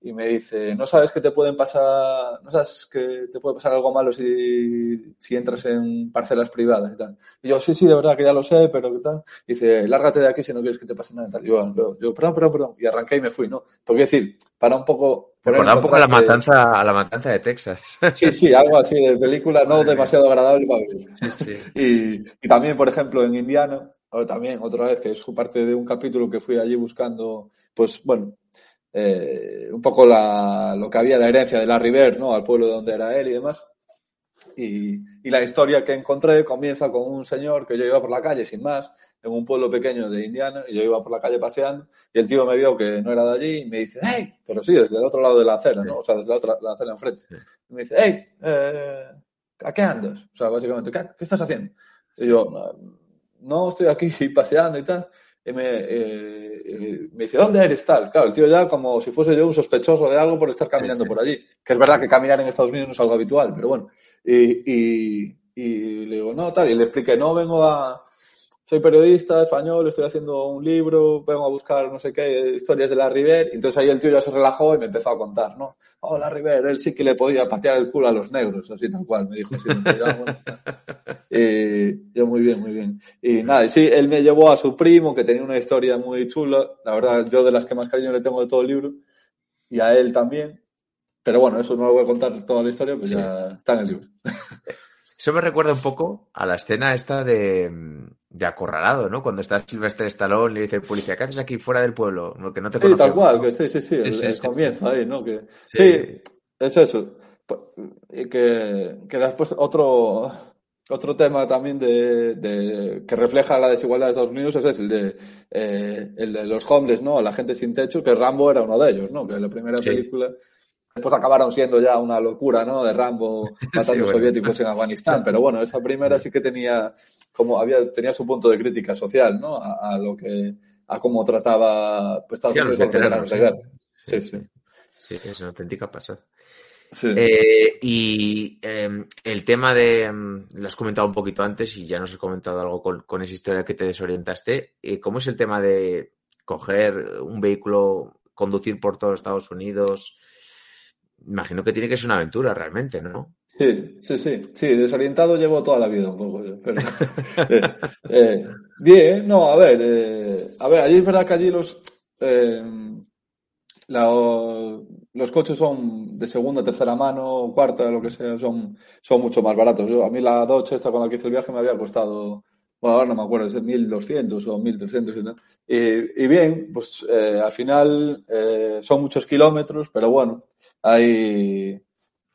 Speaker 4: y me dice, ¿no sabes que te pueden pasar, no sabes que te puede pasar algo malo si, si entras en parcelas privadas y tal? Y yo, sí, sí, de verdad que ya lo sé, pero ¿qué tal? Y dice, lárgate de aquí si no quieres que te pase nada y tal. Y yo, yo, yo, perdón, perdón, perdón. Y arranqué y me fui, ¿no? Porque decir, para un poco...
Speaker 2: Recuerda un poco a la matanza, a la matanza de Texas.
Speaker 4: Sí, sí, algo así de película no demasiado agradable para. Sí, sí. Y, y también, por ejemplo, en Indiana, o también otra vez, que es parte de un capítulo que fui allí buscando, pues bueno, eh, un poco la, lo que había de herencia de la River, ¿no? Al pueblo de donde era él y demás. y, y la historia que encontré comienza con un señor que yo iba por la calle sin más, en un pueblo pequeño de Indiana, y yo iba por la calle paseando, y el tío me vio que no era de allí, y me dice, hey, pero sí, desde el otro lado de la acera, ¿no? O sea, desde la otra la acera enfrente. Y me dice, hey, eh, ¿a qué andas? O sea, básicamente, ¿qué, qué estás haciendo? Y yo, no, estoy aquí paseando y tal. Y me, eh, me dice, ¿dónde eres tal? Claro, el tío ya como si fuese yo un sospechoso de algo por estar caminando
Speaker 2: Sí, sí.
Speaker 4: por allí. Que es verdad que caminar en Estados Unidos no es algo habitual, pero bueno. Y, y, y le digo, no, tal, y le expliqué, no, vengo a... Soy periodista español, estoy haciendo un libro, vengo a buscar no sé qué, historias de la River. Entonces ahí el tío ya se relajó y me empezó a contar, ¿no? Oh, la River, él sí que le podía patear el culo a los negros, así tal cual, me dijo así. me dijo, "Ah, bueno". Y yo, muy bien, muy bien. Y nada, y sí, él me llevó a su primo, que tenía una historia muy chula. La verdad, yo de las que más cariño le tengo de todo el libro. Y a él también. Pero bueno, eso no lo voy a contar toda la historia, pues
Speaker 2: Sí.
Speaker 4: ya está en el libro.
Speaker 2: Eso me recuerda un poco a la escena esta de, de Acorralado, ¿no? Cuando está Silvestre Stallone y le dice el policía, ¿qué haces aquí fuera del pueblo? Que no te
Speaker 4: Sí, tal cual, que sí, sí, sí, el, el comienzo ahí, ¿no? Que,
Speaker 2: Sí.
Speaker 4: es eso. Po- Y que, que después otro, otro tema también de, de- que refleja la desigualdad de Estados Unidos es el de, eh, el de los homeless, ¿no? La gente sin techo, que Rambo era uno de ellos, ¿no? Que la primera película. Después acabaron siendo ya una locura, ¿no? De Rambo matando
Speaker 2: bueno.
Speaker 4: soviéticos en Afganistán. Pero bueno, esa primera sí que tenía, como había, tenía su punto de crítica social, ¿no? A, a lo que, a cómo trataba pues, Estados
Speaker 2: Sí,
Speaker 4: Unidos veteranos de guerra. Sí, sí.
Speaker 2: Sí, es una auténtica pasada.
Speaker 4: Sí.
Speaker 2: Eh, y eh, el tema de, mm, lo has comentado un poquito antes y ya nos has comentado algo con, con esa historia que te desorientaste. Eh, ¿Cómo es el tema de coger un vehículo, conducir por todo Estados Unidos? Imagino que tiene que ser una aventura realmente, ¿no?
Speaker 4: Sí, sí, sí, sí, desorientado llevo toda la vida un poco, yo, pero eh, eh, bien, no, a ver, eh, a ver, allí es verdad que allí los eh, la- los coches son de segunda, tercera mano, cuarta, lo que sea, son, son mucho más baratos. Yo, a mí la Dodge esta con la que hice el viaje me había costado, bueno, ahora no me acuerdo, es 1.200 o 1.300 y tal. Y, y bien, pues eh, al final eh, son muchos kilómetros, pero bueno, ahí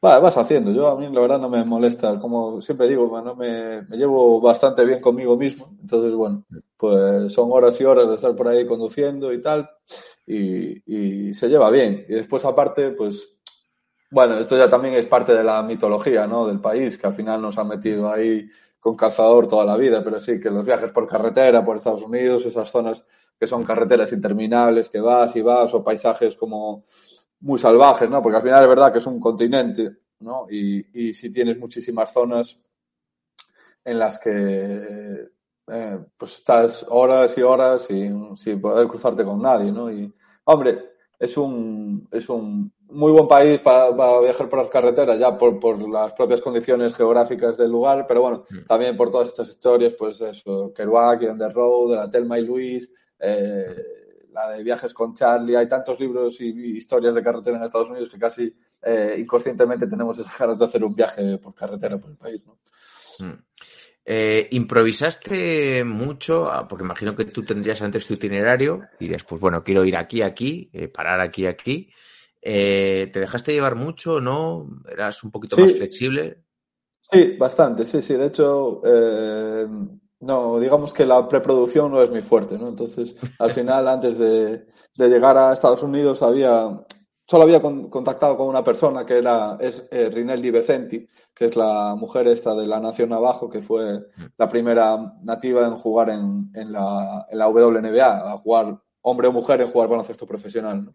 Speaker 4: va, vas haciendo. Yo a mí la verdad no me molesta, como siempre digo, no me, me llevo bastante bien conmigo mismo. Entonces, bueno, pues son horas y horas de estar por ahí conduciendo y tal, y, y se lleva bien. Y después aparte, pues, bueno, esto ya también es parte de la mitología, ¿no? Del país, que al final nos ha metido ahí con cazador toda la vida, pero sí que los viajes por carretera, por Estados Unidos, esas zonas que son carreteras interminables, que vas y vas, o paisajes como muy salvajes, ¿no? Porque al final es verdad que es un continente, ¿no? Y, y sí tienes muchísimas zonas en las que eh, pues estás horas y horas sin, sin poder cruzarte con nadie, ¿no? Y, hombre, es un, es un muy buen país para, para viajar por las carreteras, ya por, por las propias condiciones geográficas del lugar, pero bueno, también por todas estas historias, pues eso, Kerouac, On the Road, de la Telma y Luis, eh, la de viajes con Charlie, hay tantos libros y, y historias de carretera en Estados Unidos que casi eh, inconscientemente tenemos esas ganas de hacer un viaje por carretera por el país, ¿no?
Speaker 2: Mm. Eh, ¿Improvisaste mucho? Ah, Porque imagino que tú tendrías antes tu itinerario y dirías, pues bueno, quiero ir aquí, aquí, eh, parar aquí, aquí. Eh, ¿Te dejaste llevar mucho no? ¿Eras un poquito
Speaker 4: Sí.
Speaker 2: más flexible?
Speaker 4: Sí, bastante, sí, sí. De hecho, no, digamos que la preproducción no es mi fuerte, ¿no? Entonces, al final, antes de, de llegar a Estados Unidos, había, solo había con- contactado con una persona que era, es eh, Rinaldi Becenti, que es la mujer esta de la Nación Abajo, que fue la primera nativa en jugar en, en la, en la WNBA, a jugar hombre o mujer en jugar baloncesto profesional, ¿no?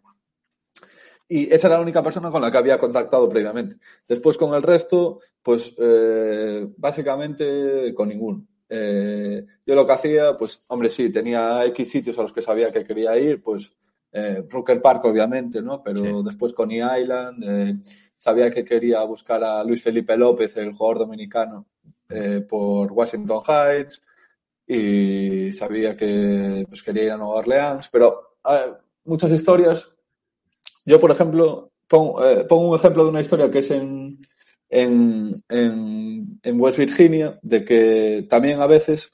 Speaker 4: Y esa era la única persona con la que había contactado previamente. Después con el resto, pues eh, básicamente con ninguno. Eh, yo lo que hacía, pues hombre, sí, tenía X sitios a los que sabía que quería ir, pues eh, Rooker Park obviamente, ¿no? Pero
Speaker 2: Sí.
Speaker 4: después Coney Island, eh, sabía que quería buscar a Luis Felipe López, el jugador dominicano, eh, por Washington Heights y sabía que pues, quería ir a Nueva Orleans, pero ver, muchas historias yo, por ejemplo, pongo, pongo un ejemplo de una historia que es en, en, en, en West Virginia, de que también a veces,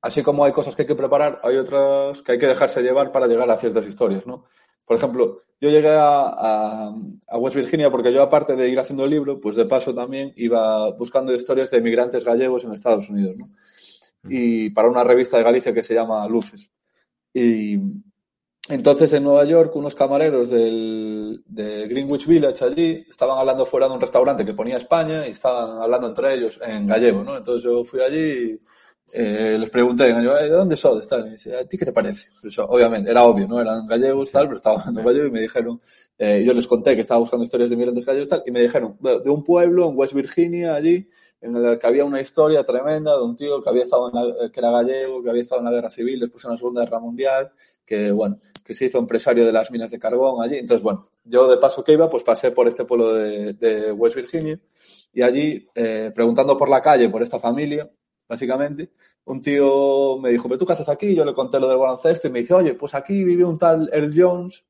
Speaker 4: así como hay cosas que hay que preparar, hay otras que hay que dejarse llevar para llegar a ciertas historias, ¿no? Por ejemplo, yo llegué a, a, a, West Virginia porque yo, aparte de ir haciendo el libro, pues de paso también iba buscando historias de migrantes gallegos en Estados Unidos, ¿no? Y para una revista de Galicia que se llama Luces. Y entonces en Nueva York unos camareros del, de Greenwich Village allí estaban hablando fuera de un restaurante que ponía España y estaban hablando entre ellos en gallego, ¿no? Entonces yo fui allí y eh, les pregunté, ¿no? ¿de dónde sos? Tal, y dice, ¿a ti qué te parece? Eso, obviamente, era obvio, ¿no? Eran gallegos, tal, pero estaba hablando gallego y me dijeron, eh, yo les conté que estaba buscando historias de migrantes gallegos, tal, y me dijeron, de un pueblo en West Virginia, allí, en el que había una historia tremenda de un tío que había estado en la, que era gallego, que había estado en la guerra civil, después en la Segunda Guerra Mundial, que bueno, que se hizo empresario de las minas de carbón allí. Entonces, bueno, yo de paso que iba, pues pasé por este pueblo de, de West Virginia y allí, eh, preguntando por la calle por esta familia, básicamente, un tío me dijo, ¿pero tú qué haces aquí? Yo le conté lo del baloncesto y me dice, oye, pues aquí vive un tal Earl Jones,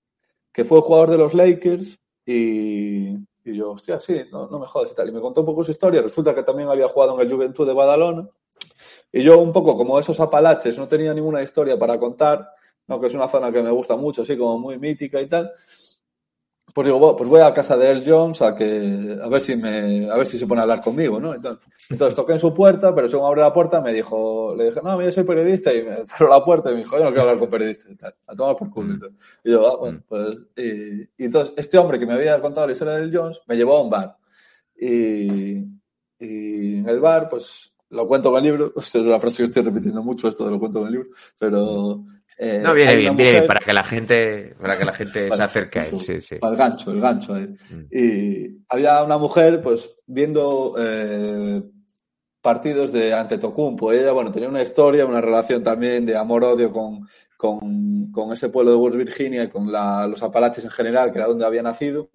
Speaker 4: que fue jugador de los Lakers y, y yo, hostia, sí, no, no, me jodas y tal. Y me contó un poco su historia. Resulta que también había jugado en el Juventud de Badalona. Y yo, un poco como esos apalaches, no tenía ninguna historia para contar, no, que es una zona que me gusta mucho, así como muy mítica y tal. Pues digo, bueno, pues voy a casa de Earl Jones a que a ver si me a ver si se pone a hablar conmigo, ¿no? Entonces, entonces toqué en su puerta, pero según abre la puerta me dijo, le dije, no, yo soy periodista y me cerró la puerta y me dijo, yo no quiero hablar con periodistas y tal, a tomar por culo. Mm. Y yo, ah, bueno, pues y, y, entonces este hombre que me había contado la historia de Earl Jones me llevó a un bar y, y en el bar, pues lo cuento en el libro, es una frase que estoy repitiendo mucho esto de lo cuento en el libro, pero
Speaker 2: eh, no, viene bien, viene bien, para que la gente, para que la gente
Speaker 4: para,
Speaker 2: se acerque a él, sí, sí.
Speaker 4: Para el gancho, el gancho ahí. Mm. Y había una mujer, pues, viendo eh, partidos de Antetokounmpo. Ella, bueno, tenía una historia, una relación también de amor-odio con, con, con, ese pueblo de West Virginia y con la, los Apalaches en general, que era donde había nacido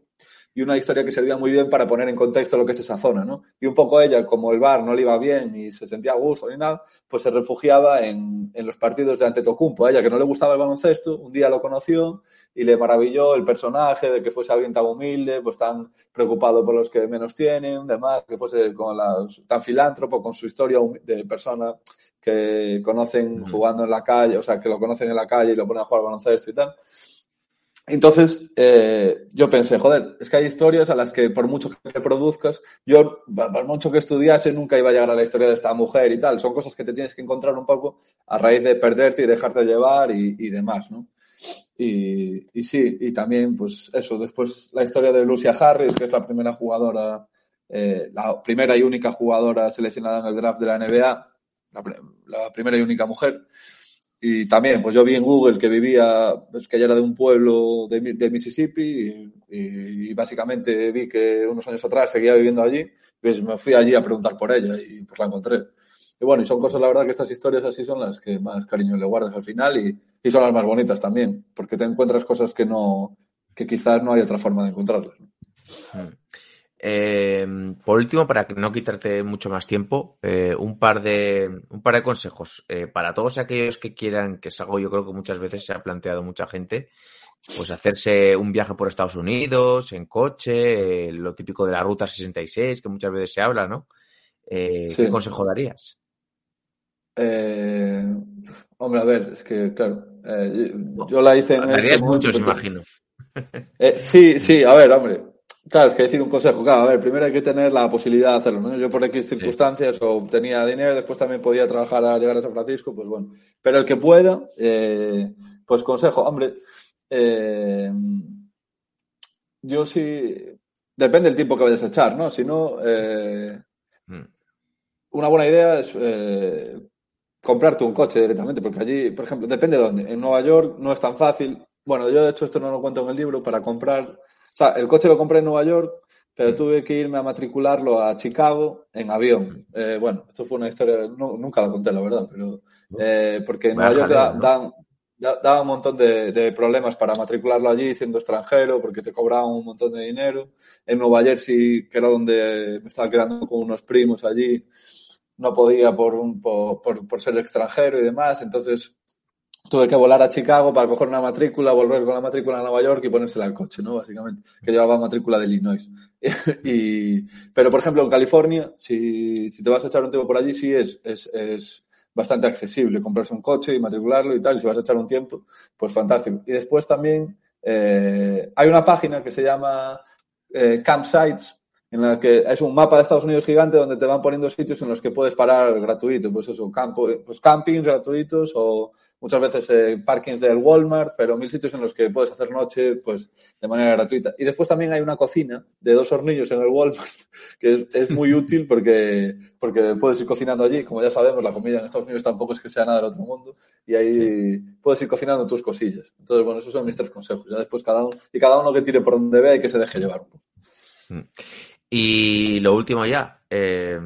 Speaker 4: y una historia que servía muy bien para poner en contexto lo que es esa zona, ¿no? Y un poco ella, como el bar no le iba bien y se sentía a gusto ni nada, pues se refugiaba en, en los partidos de Antetokounmpo. A ella, que no le gustaba el baloncesto, un día lo conoció y le maravilló el personaje de que fuese alguien tan humilde, pues tan preocupado por los que menos tienen, demás, que fuese con la, tan filántropo, con su historia de persona que conocen jugando en la calle, o sea, que lo conocen en la calle y lo ponen a jugar baloncesto y tal. Entonces, eh, yo pensé, joder, es que hay historias a las que por mucho que produzcas, yo, por mucho que estudiase, nunca iba a llegar a la historia de esta mujer y tal. Son cosas que te tienes que encontrar un poco a raíz de perderte y dejarte llevar y, y demás, ¿no? Y, y, sí, y también, pues eso, después la historia de Lucia Harris, que es la primera jugadora, eh, la primera y única jugadora seleccionada en el draft de la NBA, la primera y única mujer. Y también, pues yo vi en Google que vivía, pues que ella era de un pueblo de, de Mississippi y, y, básicamente vi que unos años atrás seguía viviendo allí, pues me fui allí a preguntar por ella y pues la encontré. Y bueno, y son cosas, la verdad, que estas historias así son las que más cariño le guardas al final y, y son las más bonitas también, porque te encuentras cosas que no, que quizás no hay otra forma de encontrarlas.
Speaker 2: Hmm. Eh, por último, para no quitarte mucho más tiempo, eh, un, par de, un par de consejos eh, para todos aquellos que quieran, que es algo yo creo que muchas veces se ha planteado mucha gente, pues hacerse un viaje por Estados Unidos en coche, lo típico de la Ruta 66, que muchas veces se habla, ¿no? Sí. ¿Qué consejo darías?
Speaker 4: hombre, a ver, es que, claro, yo la hice en...
Speaker 2: Darías muchos, imagino.
Speaker 4: sí, sí, a ver, hombre. Claro, es que decir un consejo, claro, a ver, primero hay que tener la posibilidad de hacerlo, ¿no? Yo por X circunstancias sí. o tenía dinero, después también podía trabajar a llegar a San Francisco, pues bueno. Pero el que pueda, eh, pues consejo, hombre, eh, yo sí, depende del tiempo que vayas a echar, ¿no? Si no, eh, mm. una buena idea es comprarte un coche directamente, porque allí, por ejemplo, depende de dónde. En Nueva York no es tan fácil. Bueno, yo de hecho esto no lo cuento en el libro, para comprar o sea, el coche lo compré en Nueva York, pero mm. tuve que irme a matricularlo a Chicago en avión. Eh, bueno, esto fue una historia, no, nunca la conté, la verdad, pero eh, porque en Nueva York da, ¿no? dan, da, da, un montón de, de, problemas para matricularlo allí siendo extranjero, porque te cobraban un montón de dinero. En Nueva Jersey, que era donde me estaba quedando con unos primos allí, no podía por, un, por, por, por ser extranjero y demás. Entonces, tuve que volar a Chicago para coger una matrícula, volver con la matrícula a Nueva York y ponérsela al coche, ¿no? Básicamente, que llevaba matrícula de Illinois. y, pero, por ejemplo, en California, si, si te vas a echar un tiempo por allí, sí es, es, es bastante accesible comprarse un coche y matricularlo y tal. Y si vas a echar un tiempo, pues fantástico. Y después también, eh, hay una página que se llama eh, Campsites, en la que es un mapa de Estados Unidos gigante donde te van poniendo sitios en los que puedes parar gratuito, pues eso, campo, pues campings gratuitos o muchas veces eh, parkings del Walmart, pero mil sitios en los que puedes hacer noche pues de manera gratuita. Y después también hay una cocina de dos hornillos en el Walmart que es, es muy útil porque, porque puedes ir cocinando allí. Como ya sabemos, la comida en Estados Unidos tampoco es que sea nada del otro mundo y ahí puedes ir cocinando tus cosillas. Entonces, bueno, esos son mis tres consejos. Ya después cada uno, y cada uno que tire por donde vea y que se deje llevar un poco.
Speaker 2: Y lo último ya, eh,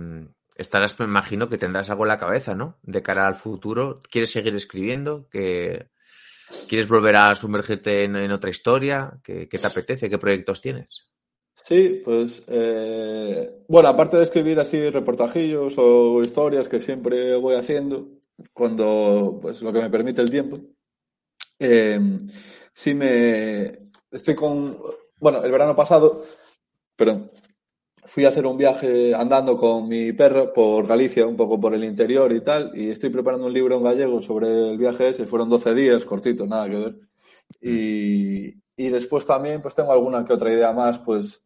Speaker 2: estarás, me imagino que tendrás algo en la cabeza, ¿no? De cara al futuro. ¿Quieres seguir escribiendo? ¿Que, ¿Quieres volver a sumergirte en, otra historia? ¿Qué, ¿Qué, te apetece? ¿Qué proyectos tienes?
Speaker 4: Sí, pues eh, bueno, aparte de escribir así reportajillos o historias que siempre voy haciendo, cuando pues lo que me permite el tiempo, eh, sí me estoy con, bueno, el verano pasado, perdón, fui a hacer un viaje andando con mi perro por Galicia, un poco por el interior y tal, y estoy preparando un libro en gallego sobre el viaje ese, fueron 12 días, cortito, nada que ver. Y, y después también pues tengo alguna que otra idea más, pues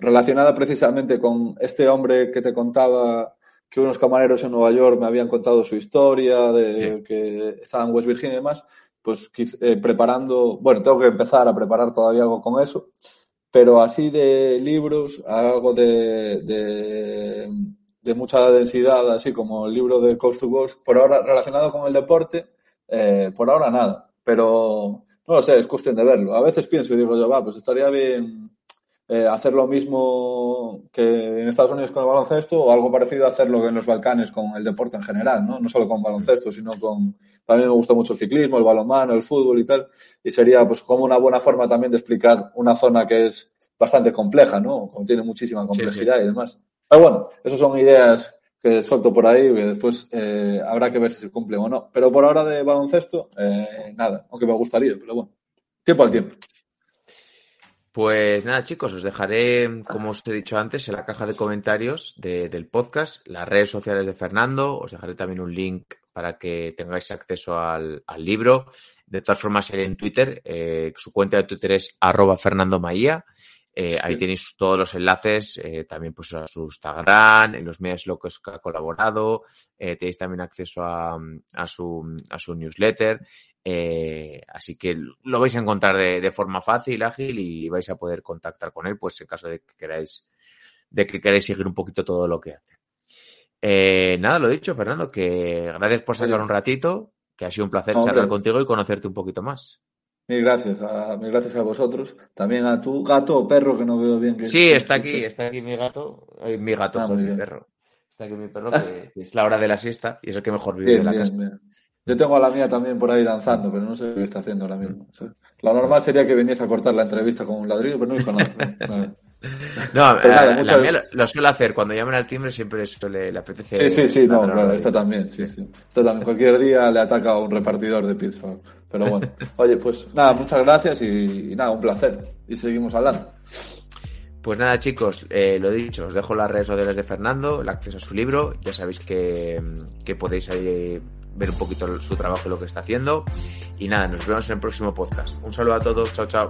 Speaker 4: relacionada precisamente con este hombre que te contaba que unos camareros en Nueva York me habían contado su historia, de sí. que estaba en West Virginia y demás, pues eh, preparando, bueno, tengo que empezar a preparar todavía algo con eso pero así de libros, algo de, de, de, mucha densidad, así como el libro de Coast to Coast, por ahora relacionado con el deporte, eh, por ahora nada, pero no lo sé, es cuestión de verlo. A veces pienso y digo yo, va, pues estaría bien eh, hacer lo mismo que en Estados Unidos con el baloncesto o algo parecido a hacerlo en los Balcanes con el deporte en general, ¿no? No solo con baloncesto, sino con... Mí me gusta mucho el ciclismo, el balonmano, el fútbol y tal, y sería pues como una buena forma también de explicar una zona que es bastante compleja, ¿no? Contiene muchísima complejidad sí, sí. y demás. Pero bueno, esas son ideas que suelto por ahí que después eh, habrá que ver si se cumplen o no. Pero por ahora de baloncesto, eh, nada, aunque me gustaría, pero bueno, tiempo al tiempo.
Speaker 2: Pues nada, chicos, os dejaré, como os he dicho antes, en la caja de comentarios de, del podcast, las redes sociales de Fernando. Os dejaré también un link para que tengáis acceso al, libro. De todas formas, en Twitter, eh, su cuenta de Twitter es arroba Fernando Maía. Eh, ahí tenéis todos los enlaces, eh, también pues a su Instagram, en los medios locos que ha colaborado, eh, tenéis también acceso a, a, su, a su newsletter, así que lo vais a encontrar de, de, forma fácil, ágil y vais a poder contactar con él, pues en caso de que queráis, de que queráis seguir un poquito todo lo que hace. Nada, lo dicho, Fernando, que gracias por sacar un ratito, que ha sido un placer Hombre. charlar contigo y conocerte un poquito más.
Speaker 4: Mil gracias, a, mil gracias a vosotros. También a tu gato o perro que no veo bien. Que
Speaker 2: sí, está aquí, está aquí mi gato. Eh, mi gato, ah, mi perro. Está aquí mi perro, que, que, es la hora de la siesta y es el que mejor vive
Speaker 4: bien,
Speaker 2: de la
Speaker 4: bien,
Speaker 2: casa.
Speaker 4: Bien. Yo tengo a la mía también por ahí danzando, pero no sé qué está haciendo ahora mismo. Lo normal sería que viniese a cortar la entrevista con un ladrillo, pero no hizo nada.
Speaker 2: No, nada, muchas... la mía lo suele hacer. Cuando llaman al timbre siempre suele, le apetece.
Speaker 4: Sí, sí, sí, no, claro, esta también, sí, sí. También. Cualquier día le ataca a un repartidor de pizza. Pero bueno, oye, pues nada, muchas gracias y, y nada, un placer. Y seguimos hablando.
Speaker 2: Pues nada, chicos, eh, lo dicho, os dejo las redes sociales de Fernando, el acceso a su libro. Ya sabéis que, que podéis ahí ver un poquito su trabajo y lo que está haciendo. Y nada, nos vemos en el próximo podcast. Un saludo a todos, chao, chao.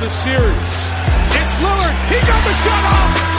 Speaker 3: The series. It's Lillard. He got the shot off.